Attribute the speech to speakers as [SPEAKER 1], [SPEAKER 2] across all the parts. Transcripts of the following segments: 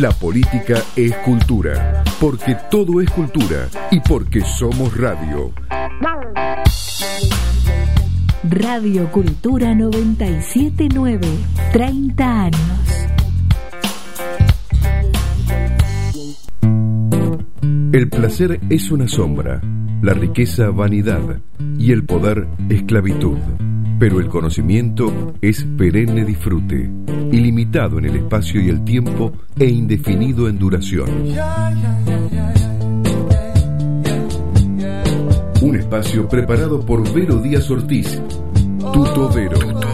[SPEAKER 1] La política es cultura, porque todo es cultura y porque somos radio.
[SPEAKER 2] Radio Cultura 979, 30 años.
[SPEAKER 1] El placer es una sombra, la riqueza vanidad y el poder esclavitud. Pero el conocimiento es perenne disfrute, ilimitado en el espacio y el tiempo e indefinido en duración. Un espacio preparado por Vero Díaz Ortiz, Tuto Vero.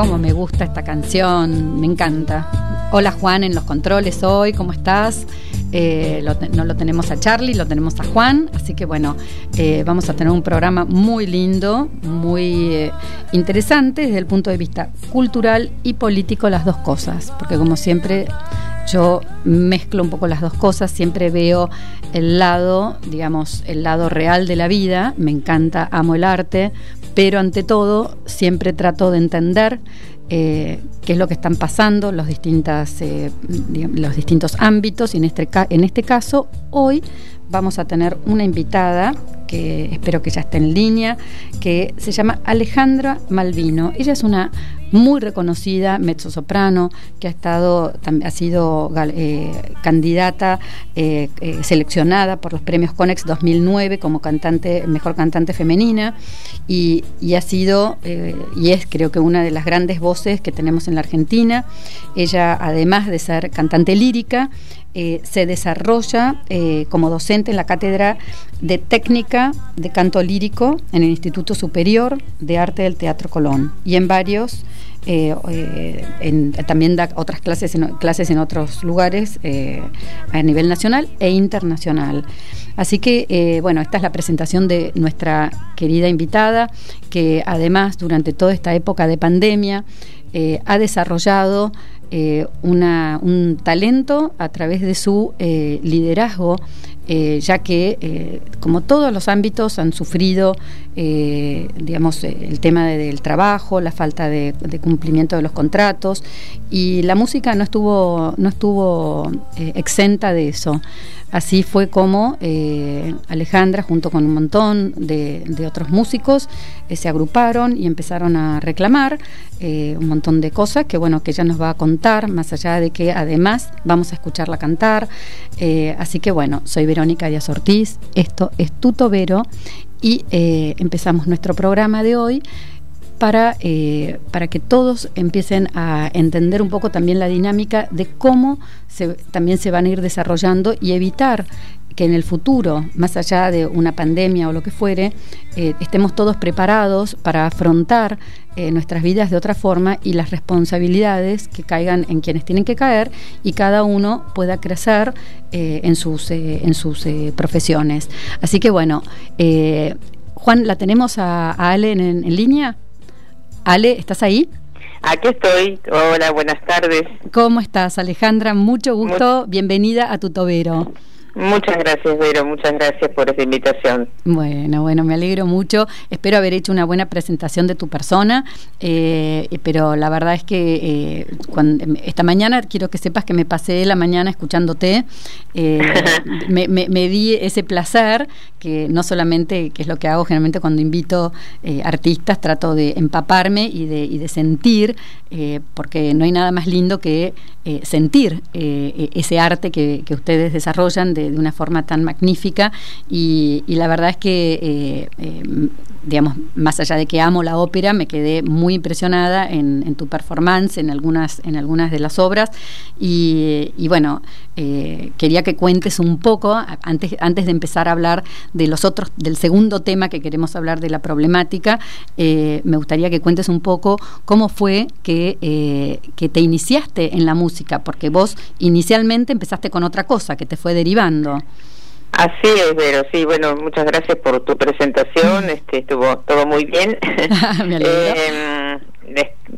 [SPEAKER 3] Cómo me gusta esta canción, me encanta. Hola Juan en los controles hoy, ¿cómo estás? Eh, no lo tenemos a Charlie, lo tenemos a Juan, así que bueno, eh, vamos a tener un programa muy lindo, muy eh, interesante desde el punto de vista cultural y político, las dos cosas, porque como siempre yo mezclo un poco las dos cosas, siempre veo el lado, digamos, el lado real de la vida, me encanta, amo el arte, pero ante todo siempre trato de entender eh, qué es lo que están pasando los, distintas, eh, los distintos ámbitos. Y en este, en este caso hoy vamos a tener una invitada que espero que ya esté en línea, que se llama Alejandra Malvino. Ella es una muy reconocida mezzosoprano que ha estado ha sido eh, candidata eh, eh, seleccionada por los premios Conex 2009 como cantante mejor cantante femenina y, ha sido y es creo que una de las grandes voces que tenemos en la Argentina ella además de ser cantante lírica se desarrolla como docente en la cátedra de técnica de canto lírico en el Instituto Superior de Arte del Teatro Colón y en varios eh, eh, también da otras clases en, clases en otros lugares eh, a nivel nacional e internacional. Así que, bueno, esta es la presentación de nuestra querida invitada, que además durante toda esta época de pandemia ha desarrollado un talento a través de su liderazgo eh, ya que, eh, como todos los ámbitos, han sufrido, eh, digamos, el tema del trabajo, la falta de, cumplimiento de los contratos, y la música no estuvo, no estuvo exenta de eso. Así fue como Alejandra, junto con un montón de, otros músicos, se agruparon y empezaron a reclamar un montón de cosas que, bueno, que ella nos va a contar, más allá de que además vamos a escucharla cantar. así que, bueno, soy Verónica Díaz Ortiz, esto es Tutovero y eh, empezamos nuestro programa de hoy para, eh, para que todos empiecen a entender un poco también la dinámica de cómo se, también se van a ir desarrollando y evitar que en el futuro, más allá de una pandemia o lo que fuere, eh, estemos todos preparados para afrontar eh, nuestras vidas de otra forma y las responsabilidades que caigan en quienes tienen que caer y cada uno pueda crecer eh, en sus, en sus profesiones. Así que bueno, Juan, ¿la tenemos a, Ale en, línea? Ale, ¿estás ahí?
[SPEAKER 4] Aquí estoy. Hola, buenas tardes.
[SPEAKER 3] ¿Cómo estás, Alejandra? Mucho gusto. Bienvenida a tu tobero.
[SPEAKER 4] Muchas gracias, Vero, muchas gracias por esa invitación.
[SPEAKER 3] Bueno, bueno, me alegro mucho. Espero haber hecho una buena presentación de tu persona, eh, pero la verdad es que eh, cuando, esta mañana quiero que sepas que me pasé la mañana escuchándote, eh, me, me, di ese placer, que no solamente, que es lo que hago generalmente cuando invito artistas, trato de empaparme y de, y de sentir, porque no hay nada más lindo que sentir ese arte que, que ustedes desarrollan de, una forma tan magnífica y, la verdad es que, eh, eh, digamos, más allá de que amo la ópera, me quedé muy impresionada en, tu performance, en algunas, en algunas de las obras y, bueno, eh, quería que cuentes un poco, antes, antes de empezar a hablar de los otros, del segundo tema que queremos hablar de la problemática, me gustaría que cuentes un poco cómo fue que, que te iniciaste en la música, porque vos inicialmente empezaste con otra cosa que te fue derivando.
[SPEAKER 4] Así es, Vero. Sí, bueno, muchas gracias por tu presentación. Este, estuvo todo muy bien.
[SPEAKER 3] Me
[SPEAKER 4] eh,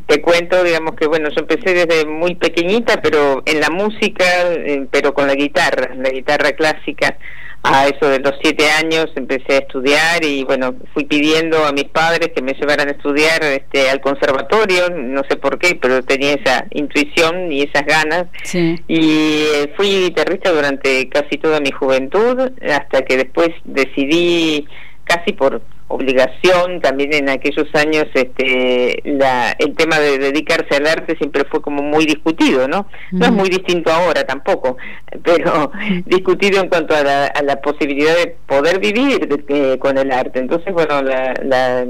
[SPEAKER 4] te cuento, digamos que bueno, yo empecé desde muy pequeñita, pero en la música, eh, pero con la guitarra, la guitarra clásica. A eso de los siete años empecé a estudiar y bueno, fui pidiendo a mis padres que me llevaran a estudiar este, al conservatorio, no sé por qué, pero tenía esa intuición y esas ganas. Y eh, fui guitarrista durante casi toda mi juventud, hasta que después decidí casi por obligación también en aquellos años este la, el tema de dedicarse al arte siempre fue como muy discutido no no es muy distinto ahora tampoco pero discutido en cuanto a la, a la posibilidad de poder vivir con el arte. Entonces bueno la, la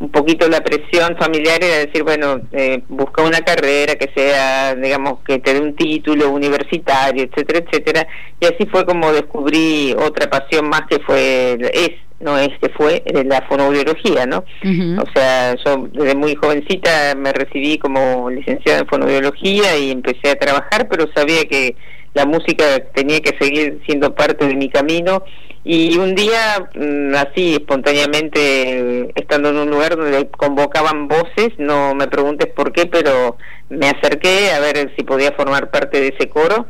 [SPEAKER 4] un poquito la presión familiar era decir, bueno, eh, busca una carrera que sea, digamos, que te dé un título universitario, etcétera, etcétera. Y así fue como descubrí otra pasión más que fue, es no es que fue la fonoaudiología, ¿no? O sea, yo desde muy jovencita me recibí como licenciada en fonoaudiología y empecé a trabajar, pero sabía que la música tenía que seguir siendo parte de mi camino. Y un día mm, así espontáneamente estando en un lugar donde convocaban voces, no me preguntes por qué, pero me acerqué a ver si podía formar parte de ese coro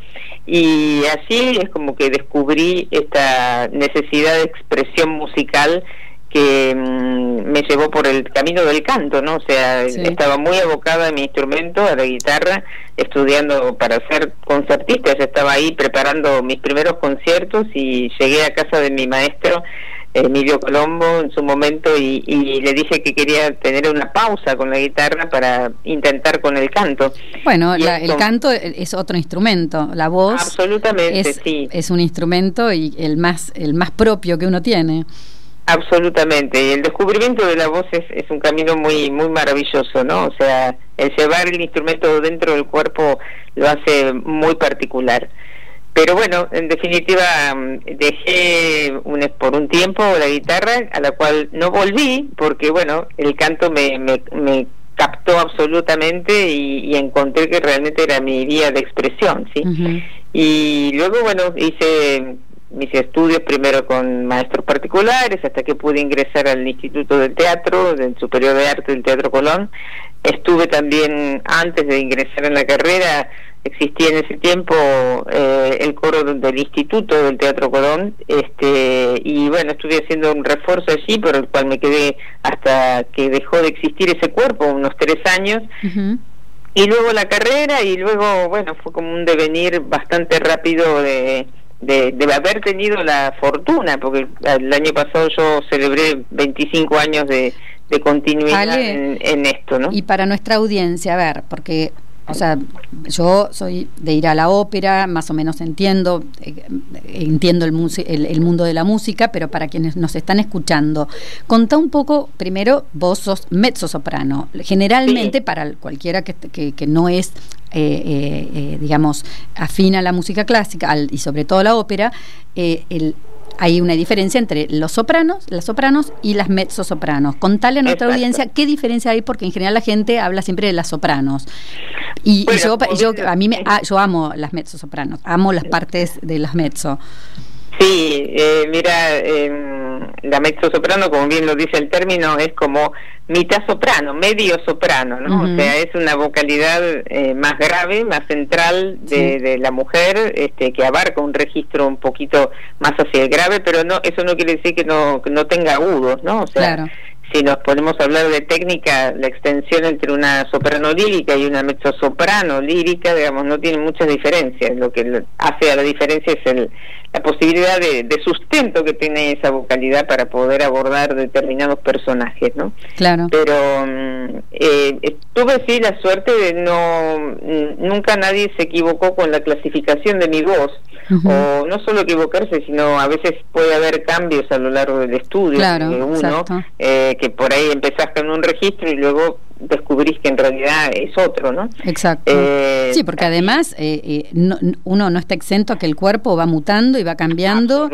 [SPEAKER 4] y así es como que descubrí esta necesidad de expresión musical que mm, me llevó por el camino del canto, ¿no? O sea, estaba muy abocada a mi instrumento, a la guitarra, estudiando para ser concertista, ya estaba ahí preparando mis primeros conciertos y llegué a casa de mi maestro Emilio Colombo en su momento y, le dije que quería tener una pausa con la guitarra para intentar con el canto.
[SPEAKER 3] Bueno, el canto es otro instrumento, la voz
[SPEAKER 4] absolutamente
[SPEAKER 3] es,
[SPEAKER 4] sí.
[SPEAKER 3] es un instrumento y el más el más propio que uno tiene.
[SPEAKER 4] Absolutamente, y el descubrimiento de la voz es, es, un camino muy muy maravilloso, ¿no? O sea, el llevar el instrumento dentro del cuerpo lo hace muy particular. Pero bueno, en definitiva mm, dejé un, por un tiempo la guitarra, a la cual no volví, porque bueno, el canto me, me, captó absolutamente y, encontré que realmente era mi vía de expresión, ¿sí? Y luego, bueno, hice mis estudios primero con maestros particulares hasta que pude ingresar al Instituto del Teatro, del Superior de Arte del Teatro Colón. Estuve también, antes de ingresar en la carrera, existía en ese tiempo eh, el coro del Instituto del Teatro Colón, este, y bueno, estuve haciendo un refuerzo allí, por el cual me quedé hasta que dejó de existir ese cuerpo, unos tres años. Y luego la carrera, y luego, bueno, fue como un devenir bastante rápido de de, de, haber tenido la fortuna, porque el año pasado yo celebré 25 años de, de continuidad en, en, esto, ¿no?
[SPEAKER 3] Y para nuestra audiencia, a ver, porque o sea, yo soy de ir a la ópera, más o menos entiendo, eh, entiendo el, el, mundo de la música, pero para quienes nos están escuchando, contá un poco, primero, vos sos mezzo soprano. Generalmente, para cualquiera que, que, no es, eh, eh, digamos, afín a la música clásica y sobre todo la ópera, el hay una diferencia entre los sopranos, las sopranos y las mezzosopranos. Contale a nuestra audiencia qué diferencia hay, porque en general la gente habla siempre de las sopranos. Y, yo, yo, a mí me, ah, yo amo las mezzosopranos, amo las partes de las mezzo.
[SPEAKER 4] Sí, eh, mira, eh, la mezzo soprano, como bien lo dice el término, es como mitad soprano, medio soprano, ¿no? O sea, es una vocalidad eh, más grave, más central de, de, la mujer, este, que abarca un registro un poquito más hacia el grave, pero no, eso no quiere decir que no, que no tenga agudos, ¿no? O sea, claro si nos podemos hablar de técnica, la extensión entre una soprano lírica y una mezzosoprano lírica, digamos, no tiene muchas diferencias. Lo que hace a la diferencia es el, la posibilidad de, sustento que tiene esa vocalidad para poder abordar determinados personajes, ¿no?
[SPEAKER 3] Claro.
[SPEAKER 4] Pero mm, eh, tuve sí la suerte de no, nunca nadie se equivocó con la clasificación de mi voz o no solo equivocarse, sino a veces puede haber cambios a lo largo del estudio de uno, eh, que por ahí empezás con un registro y luego descubrís que en realidad es otro, ¿no?
[SPEAKER 3] Exacto. Eh, sí, porque además eh, uno no está exento a que el cuerpo va mutando y va cambiando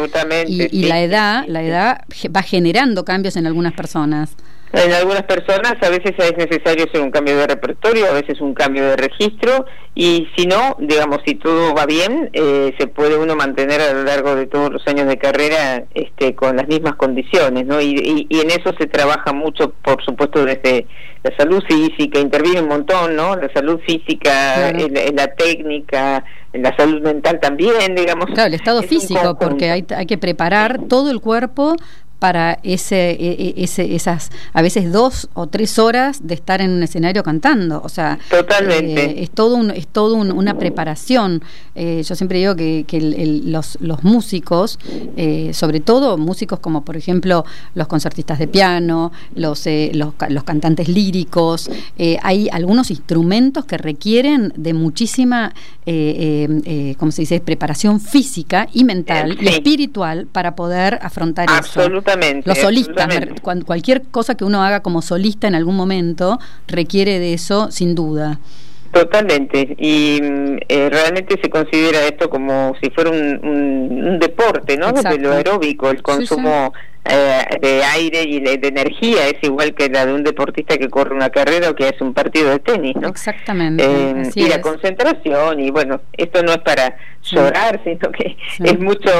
[SPEAKER 3] y, y la edad, la edad va generando cambios en algunas personas.
[SPEAKER 4] En algunas personas a veces es necesario hacer un cambio de repertorio, a veces un cambio de registro y si no, digamos, si todo va bien, eh, se puede uno mantener a lo largo de todos los años de carrera este, con las mismas condiciones, ¿no? Y, y, en eso se trabaja mucho, por supuesto, desde la salud física, interviene un montón, ¿no? La salud física, en, la técnica, en la salud mental también, digamos.
[SPEAKER 3] Claro, el estado físico, porque hay, hay que preparar todo el cuerpo para ese, e, e, ese, esas a veces dos o tres horas de estar en un escenario cantando. O sea,
[SPEAKER 4] totalmente.
[SPEAKER 3] Eh, es todo un, es todo una preparación. Eh, yo siempre digo que, que los, los músicos, eh, sobre todo músicos como por ejemplo los concertistas de piano, los, los, los, cantantes líricos, hay algunos instrumentos que requieren de muchísima, ¿cómo se dice?, preparación física y mental y espiritual para poder afrontar
[SPEAKER 4] eso.
[SPEAKER 3] Los solistas, cualquier cosa que uno haga como solista en algún momento requiere de eso, sin duda.
[SPEAKER 4] Totalmente, y mm, eh, realmente se considera esto como si fuera un, deporte, ¿no? Desde lo aeróbico, el consumo eh, de aire y de, energía es igual que la de un deportista que corre una carrera o que hace un partido de tenis, ¿no?
[SPEAKER 3] Exactamente.
[SPEAKER 4] Eh, y la concentración, y bueno, esto no es para llorar, sino que es mucho,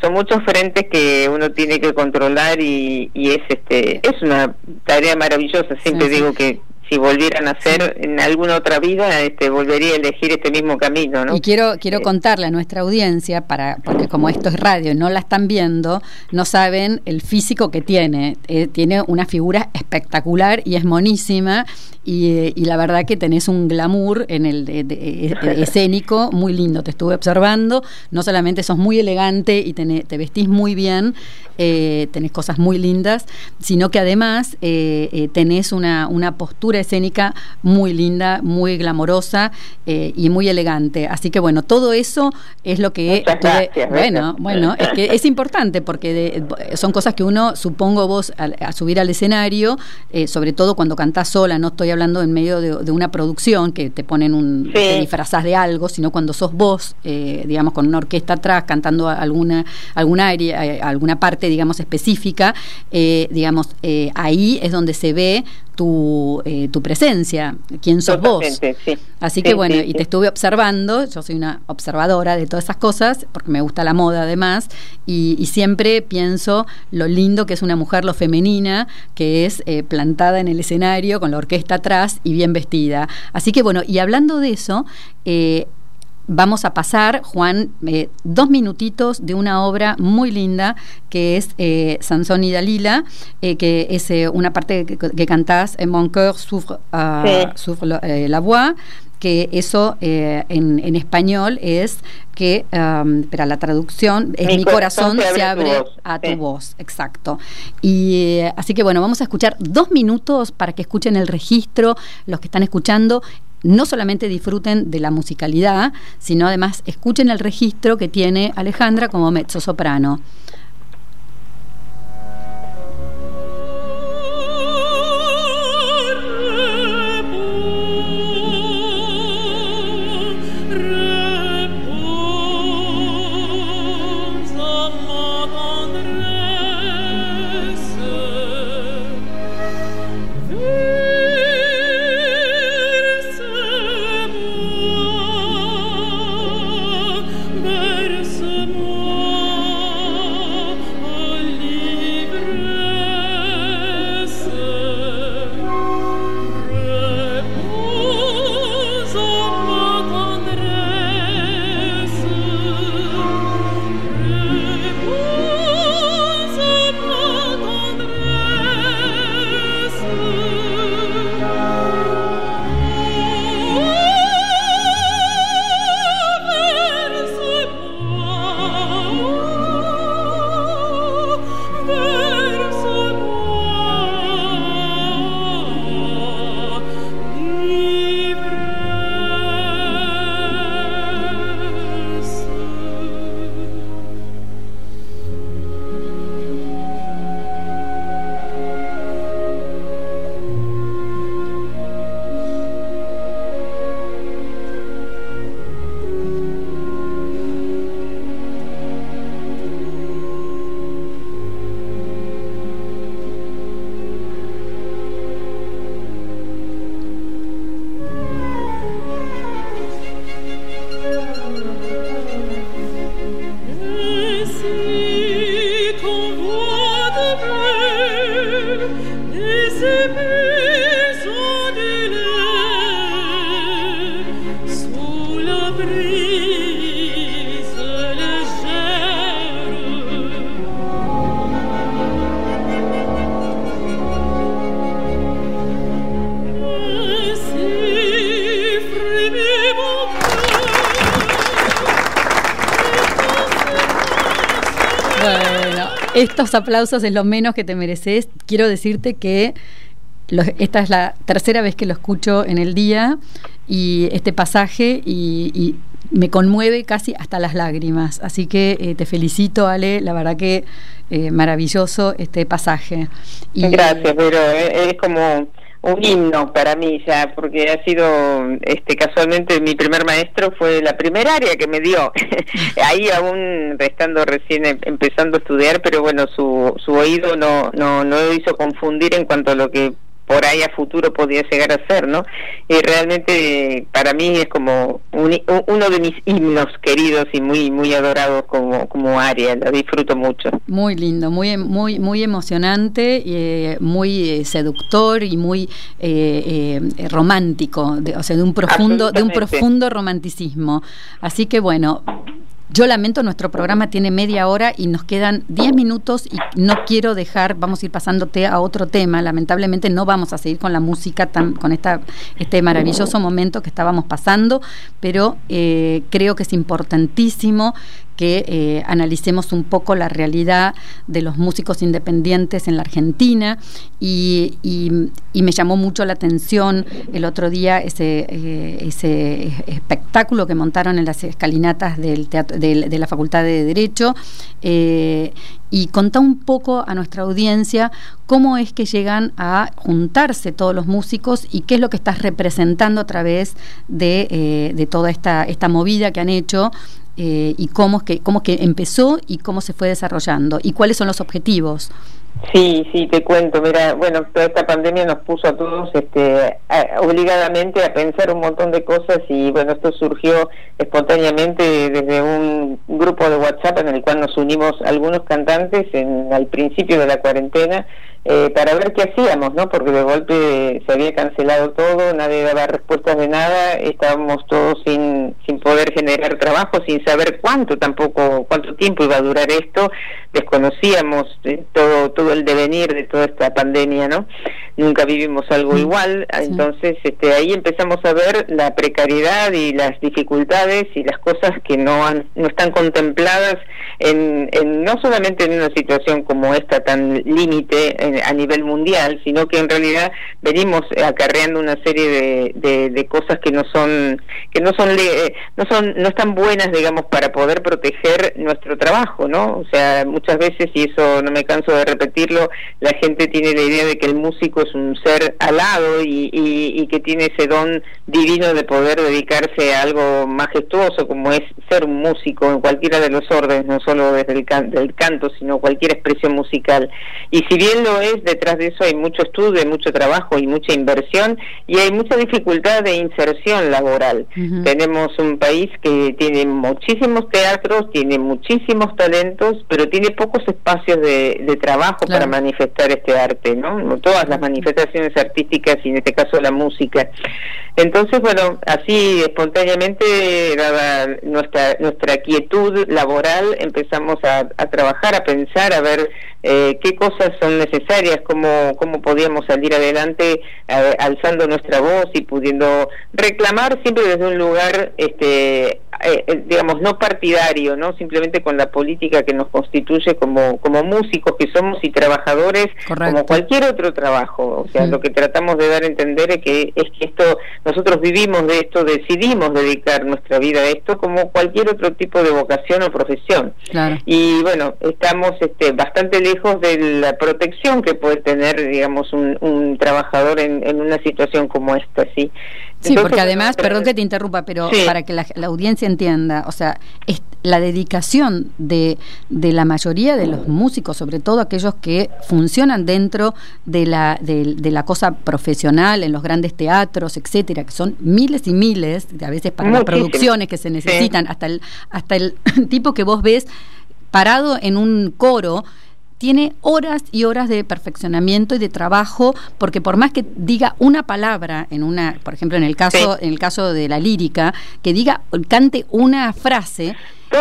[SPEAKER 4] son muchos frentes que uno tiene que controlar y, y es este, es una tarea maravillosa. Siempre digo que si volvieran a hacer en alguna otra vida, este, volvería a elegir este mismo camino, ¿no?
[SPEAKER 3] Y quiero quiero eh. contarle a nuestra audiencia para porque como esto es radio, no la están viendo, no saben el físico que tiene. Eh, tiene una figura espectacular y es monísima y, y la verdad que tenés un glamour en el escénico muy lindo. Te estuve observando, no solamente sos muy elegante y te vestís muy bien, eh, tenés cosas muy lindas, sino que además tenés una, una postura escénica muy linda, muy glamorosa eh, y muy elegante. Así que bueno, todo eso es lo que... bueno, bueno, es que es importante porque son cosas que uno, supongo vos, a, subir al escenario, eh, sobre todo cuando cantás sola, no estoy hablando en medio de, una producción que te ponen un... te disfrazás de algo, sino cuando sos vos, eh, digamos, con una orquesta atrás, cantando alguna, alguna área, alguna parte, digamos, específica, digamos, ahí es donde se ve tu, eh, tu presencia, quién sos vos. Así que bueno, y te estuve observando, yo soy una observadora de todas esas cosas, porque me gusta la moda además, y, siempre pienso lo lindo que es una mujer, lo femenina, que es eh, plantada en el escenario con la orquesta atrás y bien vestida. Así que bueno, y hablando de eso, eh, vamos a pasar, Juan, eh, dos minutitos de una obra muy linda que es eh, Sansón y Dalila, eh, que es una parte que, que cantás, Mon cœur souffre, uh, la voix, que eso en, en, español es que, um, la traducción es mi, corazón, se abre, a tu voz, exacto. Y así que bueno, vamos a escuchar dos minutos para que escuchen el registro, los que están escuchando, no solamente disfruten de la musicalidad, sino además escuchen el registro que tiene Alejandra como mezzo estos aplausos es lo menos que te mereces. Quiero decirte que esta es la tercera vez que lo escucho en el día y este pasaje y, me conmueve casi hasta las lágrimas. Así que eh, te felicito, Ale, la verdad que eh, maravilloso este pasaje.
[SPEAKER 4] Gracias, pero eh, es como un himno para mí ya, porque ha sido, este casualmente mi primer maestro fue la primera área que me dio. Ahí aún estando recién em, empezando a estudiar, pero bueno, su, su oído no, no, no hizo confundir en cuanto a lo que por ahí a futuro podía llegar a ser, ¿no? Y realmente para mí es como uno de mis himnos queridos y muy muy adorados como como área, lo disfruto mucho.
[SPEAKER 3] Muy lindo, muy muy muy emocionante, eh, muy eh, seductor y muy eh, romántico, o sea, de un profundo de un profundo romanticismo. Así que bueno, yo lamento, nuestro programa tiene media hora y nos quedan 10 minutos y no quiero dejar, vamos a ir pasándote a otro tema. Lamentablemente no vamos a seguir con la música, tan, con esta, este maravilloso momento que estábamos pasando, pero eh, creo que es importantísimo que eh, analicemos un poco la realidad de los músicos independientes en la Argentina. Y, me llamó mucho la atención el otro día ese, eh, ese espectáculo que montaron en las escalinatas del de, la Facultad de Derecho eh, y contá un poco a nuestra audiencia cómo es que llegan a juntarse todos los músicos y qué es lo que estás representando a través de, de toda esta, esta movida que han hecho eh, y cómo que cómo que empezó y cómo se fue desarrollando y cuáles son los objetivos.
[SPEAKER 4] Sí, sí, te cuento. Mira, bueno, toda esta pandemia nos puso a todos este, obligadamente a pensar un montón de cosas y bueno, esto surgió espontáneamente desde un grupo de WhatsApp en el cual nos unimos algunos cantantes en al principio de la cuarentena eh, para ver qué hacíamos, ¿no? Porque de golpe se había cancelado todo, nadie daba respuestas de nada, estábamos todos sin, sin poder generar trabajo, sin saber cuánto tampoco, cuánto tiempo iba a durar esto, desconocíamos eh, todo, todo el devenir de toda esta pandemia, ¿no? Nunca vivimos algo igual, entonces este, ahí empezamos a ver la precariedad y las dificultades y las cosas que no, han, no están contempladas en, en no solamente en una situación como esta tan límite, a nivel mundial, sino que en realidad venimos acarreando una serie de, de, cosas que no son que no son no son no están buenas, digamos, para poder proteger nuestro trabajo, ¿no? O sea, muchas veces y eso no me canso de repetirlo, la gente tiene la idea de que el músico es un ser alado y, y, que tiene ese don divino de poder dedicarse a algo majestuoso como es ser un músico en cualquiera de los órdenes, no solo desde el del canto, sino cualquier expresión musical. Y si bien lo es, detrás de eso hay mucho estudio, hay mucho trabajo y mucha inversión y hay mucha dificultad de inserción laboral. Tenemos un país que tiene muchísimos teatros, tiene muchísimos talentos, pero tiene pocos espacios de, trabajo para manifestar este arte, ¿no? Todas las manifestaciones artísticas y en este caso la música. Entonces, bueno, así espontáneamente, dada nuestra, nuestra quietud laboral, empezamos a, a trabajar, a pensar, a ver eh, qué cosas son necesarias, cómo, cómo podíamos salir adelante eh, alzando nuestra voz y pudiendo reclamar siempre desde un lugar, este, eh, digamos, no partidario, no simplemente con la política que nos constituye como, como músicos que somos y trabajadores como cualquier otro trabajo. O sea, lo que tratamos de dar a entender es que, es que esto, nosotros vivimos de esto, decidimos dedicar nuestra vida a esto como cualquier otro tipo de vocación o profesión. Y bueno, estamos este, bastante lejos lejos de la protección que puede tener, digamos, un, un trabajador en, en, una situación como esta, ¿sí?
[SPEAKER 3] Sí, porque además, perdón que te interrumpa, pero para que la, audiencia entienda, o sea, es la dedicación de, de, la mayoría de los músicos, sobre todo aquellos que funcionan dentro de la, de, la cosa profesional, en los grandes teatros, etcétera, que son miles y miles, a veces para las producciones que se necesitan, hasta el, hasta el tipo que vos ves parado en un coro tiene horas y horas de perfeccionamiento y de trabajo, porque por más que diga una palabra en una, por ejemplo, en el caso, en el caso de la lírica, que diga, cante una frase,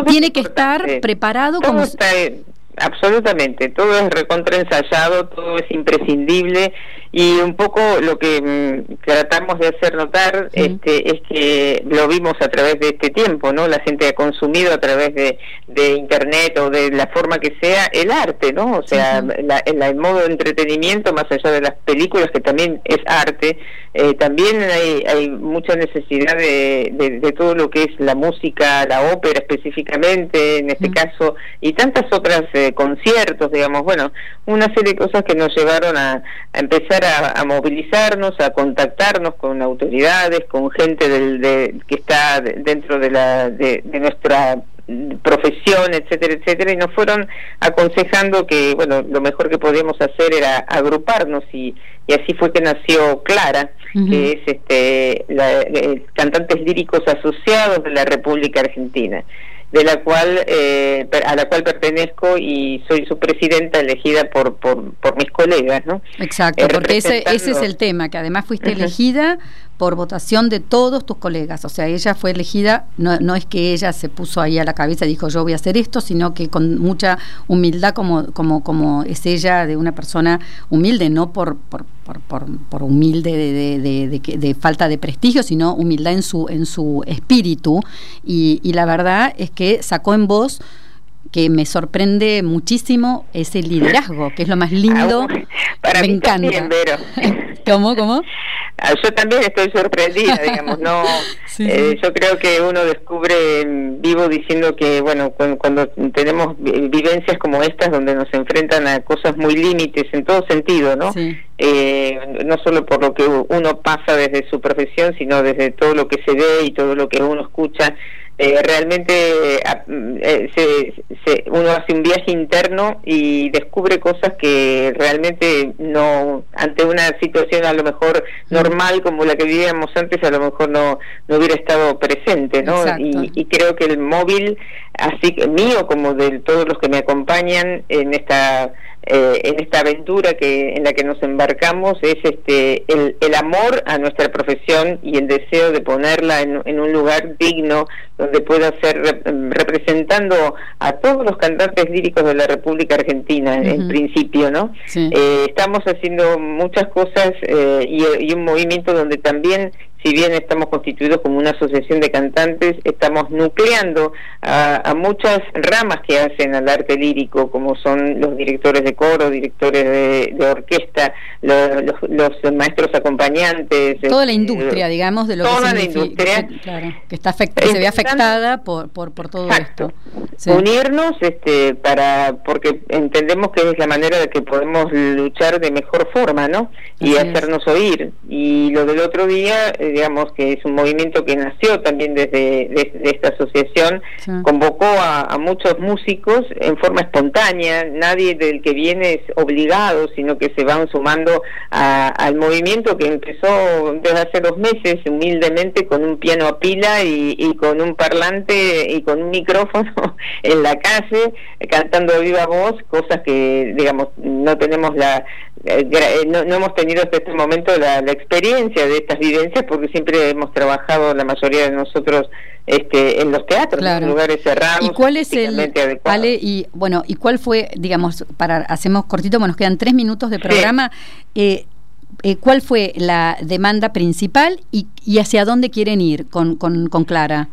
[SPEAKER 3] tiene que estar preparado como
[SPEAKER 4] absolutamente, todo es recontraensayado, todo es imprescindible y un poco lo que mm, tratamos de hacer notar este, es que lo vimos a través de este tiempo, ¿no? La gente ha consumido a través de, de internet o de la forma que sea el arte, ¿no? O sea, la, el modo de entretenimiento, más allá de las películas, que también es arte, eh, también hay, hay mucha necesidad de, de, todo lo que es la música, la ópera específicamente, en este caso, y tantas otras eh, conciertos, digamos, bueno, una serie de cosas que nos llevaron a, empezar a, movilizarnos, a contactarnos con autoridades, con gente del, de, que está dentro de, la, de, de nuestra profesión, etcétera, etcétera, y nos fueron aconsejando que, bueno, lo mejor que podíamos hacer era agruparnos y, y así fue que nació Clara, que es este, la, cantantes líricos asociados de la República Argentina de la cual eh, a la cual pertenezco y soy su presidenta elegida por por, por mis colegas no
[SPEAKER 3] exacto porque ese ese es el tema que además fuiste elegida por votación de todos tus colegas. O sea, ella fue elegida, no, no es que ella se puso ahí a la cabeza y dijo yo voy a hacer esto, sino que con mucha humildad como, como, como es ella de una persona humilde, no por, por, por, por, humilde de, de, de, falta de prestigio, sino humildad en su, en su espíritu. Y, y la verdad es que sacó en voz que me sorprende muchísimo ese liderazgo, que es lo más lindo.
[SPEAKER 4] Para
[SPEAKER 3] me
[SPEAKER 4] mí
[SPEAKER 3] encanta.
[SPEAKER 4] También, Vero.
[SPEAKER 3] ¿Cómo, cómo?
[SPEAKER 4] Ah, yo también estoy sorprendida, digamos, no. Eh, yo creo que uno descubre vivo diciendo que, bueno, cuando, tenemos vivencias como estas, donde nos enfrentan a cosas muy límites en todo sentido, ¿no? Eh, no solo por lo que uno pasa desde su profesión, sino desde todo lo que se ve y todo lo que uno escucha eh, realmente eh, se, uno hace un viaje interno y descubre cosas que realmente no, ante una situación a lo mejor normal como la que vivíamos antes, a lo mejor no, no hubiera estado presente, ¿no? Y, y, creo que el móvil, así mío como de todos los que me acompañan en esta eh, en esta aventura que en la que nos embarcamos es este el, el amor a nuestra profesión y el deseo de ponerla en, en un lugar digno donde pueda ser representando a todos los cantantes líricos de la República Argentina en principio no eh, estamos haciendo muchas cosas eh, y, y un movimiento donde también si bien estamos constituidos como una asociación de cantantes, estamos nucleando a, muchas ramas que hacen al arte lírico, como son los directores de coro, directores de, orquesta, los, los, maestros acompañantes.
[SPEAKER 3] Toda la este, industria, digamos, de lo
[SPEAKER 4] toda la industria.
[SPEAKER 3] Que, está se ve afectada por, por, por todo esto.
[SPEAKER 4] Unirnos este, para porque entendemos que es la manera de que podemos luchar de mejor forma, ¿no? Y hacernos oír. Y lo del otro día digamos que es un movimiento que nació también desde, esta asociación, convocó a, muchos músicos en forma espontánea, nadie del que viene es obligado, sino que se van sumando al movimiento que empezó desde hace dos meses, humildemente, con un piano a pila y, con un parlante y con un micrófono en la calle, cantando a viva voz, cosas que, digamos, no tenemos la, eh, eh, no, hemos tenido hasta este momento la, experiencia de estas vivencias porque siempre hemos trabajado la mayoría de nosotros este, en los teatros, en lugares cerrados.
[SPEAKER 3] ¿Y cuál es el y bueno y cuál fue digamos para hacemos cortito, bueno nos quedan tres minutos de programa. Eh, ¿Cuál fue la demanda principal y, y hacia dónde quieren ir con, con, con Clara?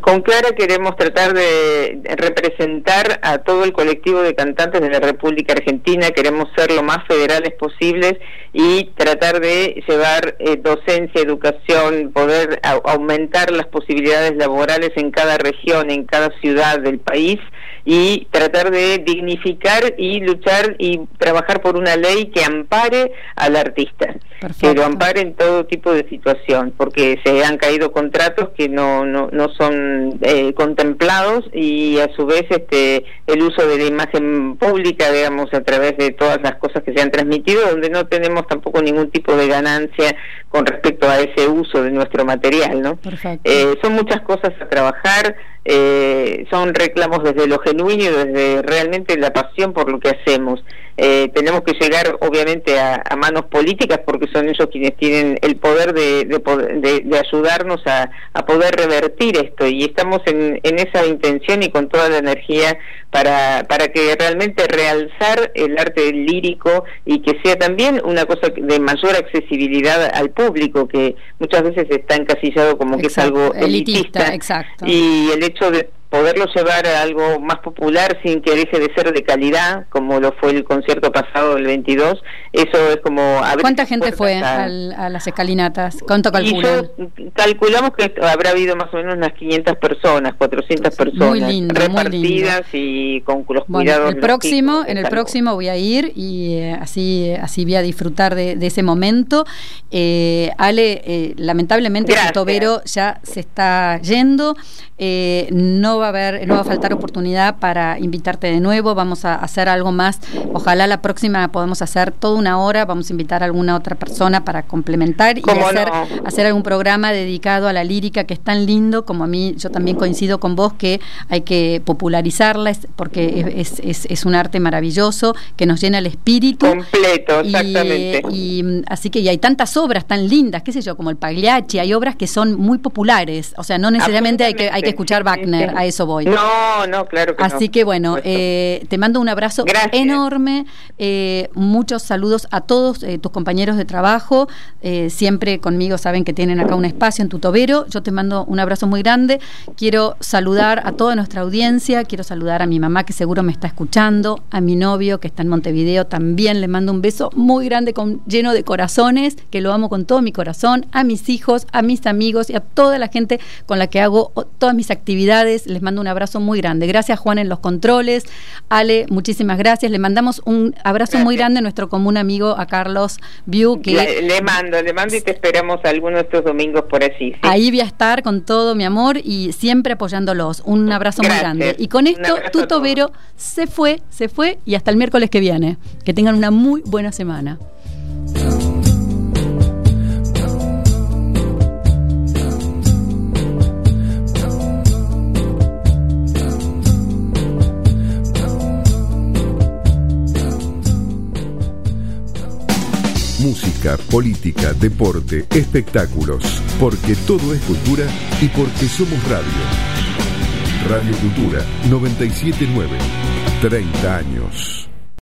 [SPEAKER 4] Con Clara queremos tratar de representar a todo el colectivo de cantantes de la República Argentina, queremos ser lo más federales posibles y tratar de llevar eh, docencia, educación, poder aumentar las posibilidades laborales en cada región, en cada ciudad del país y tratar de dignificar y luchar y trabajar por una ley que ampare al artista, que lo ampare en todo tipo de situación, porque se han caído contratos que no, no, no son eh, contemplados y a su vez este el uso de la imagen pública, digamos, a través de todas las cosas que se han transmitido, donde no tenemos tampoco ningún tipo de ganancia con respecto a ese uso de nuestro material, ¿no? Eh, son muchas cosas a trabajar, eh, son reclamos desde lo genuino y desde realmente la pasión por lo que hacemos. Eh, tenemos que llegar obviamente a, manos políticas porque son ellos quienes tienen el poder de, de, ayudarnos a, poder revertir esto y estamos en, en esa intención y con toda la energía para, para que realmente realzar el arte lírico y que sea también una cosa de mayor accesibilidad al público que muchas veces está encasillado como que es algo elitista,
[SPEAKER 3] exacto.
[SPEAKER 4] y el hecho de poderlo llevar a algo más popular sin que deje de ser de calidad, como lo fue el concierto pasado del 22, eso es como...
[SPEAKER 3] ¿Cuánta gente fue a... las escalinatas? ¿Cuánto calculan?
[SPEAKER 4] calculamos que habrá habido más o menos unas 500 personas, 400 personas
[SPEAKER 3] muy lindo,
[SPEAKER 4] repartidas y con los cuidados.
[SPEAKER 3] El próximo, en el próximo voy a ir y eh, así, así voy a disfrutar de, ese momento. Eh, Ale, eh, lamentablemente el tobero ya se está yendo, no va a haber, no va a faltar oportunidad para invitarte de nuevo, vamos a hacer algo más, ojalá la próxima podemos hacer toda una hora, vamos a invitar a alguna otra persona para complementar y hacer, hacer algún programa dedicado a la lírica que es tan lindo, como a mí, yo también coincido con vos que hay que popularizarla porque es, es, es un arte maravilloso que nos llena el espíritu.
[SPEAKER 4] Completo, exactamente.
[SPEAKER 3] Y, así que y hay tantas obras tan lindas, qué sé yo, como el Pagliacci, hay obras que son muy populares, o sea, no necesariamente hay que, hay que escuchar Wagner, a eso voy.
[SPEAKER 4] No, no, claro que
[SPEAKER 3] Así que bueno, eh, te mando un abrazo enorme, eh, muchos saludos a todos eh, tus compañeros de trabajo, siempre conmigo saben que tienen acá un espacio en tu tobero, yo te mando un abrazo muy grande, quiero saludar a toda nuestra audiencia, quiero saludar a mi mamá que seguro me está escuchando, a mi novio que está en Montevideo también le mando un beso muy grande con, lleno de corazones, que lo amo con todo mi corazón, a mis hijos, a mis amigos y a toda la gente con la que hago todas mis actividades, les mando un abrazo muy grande. Gracias Juan en los controles. Ale, muchísimas gracias. Le mandamos un abrazo muy grande a nuestro común amigo, a Carlos View. Que
[SPEAKER 4] le, mando, le mando y te esperamos algunos de estos domingos por allí.
[SPEAKER 3] Ahí voy a estar con todo mi amor y siempre apoyándolos. Un abrazo muy grande. Y con esto, tu tobero se fue, se fue y hasta el miércoles que viene. Que tengan una muy buena semana.
[SPEAKER 1] Música, política, deporte, espectáculos, porque todo es cultura y porque somos radio. Radio Cultura 979, 30 años.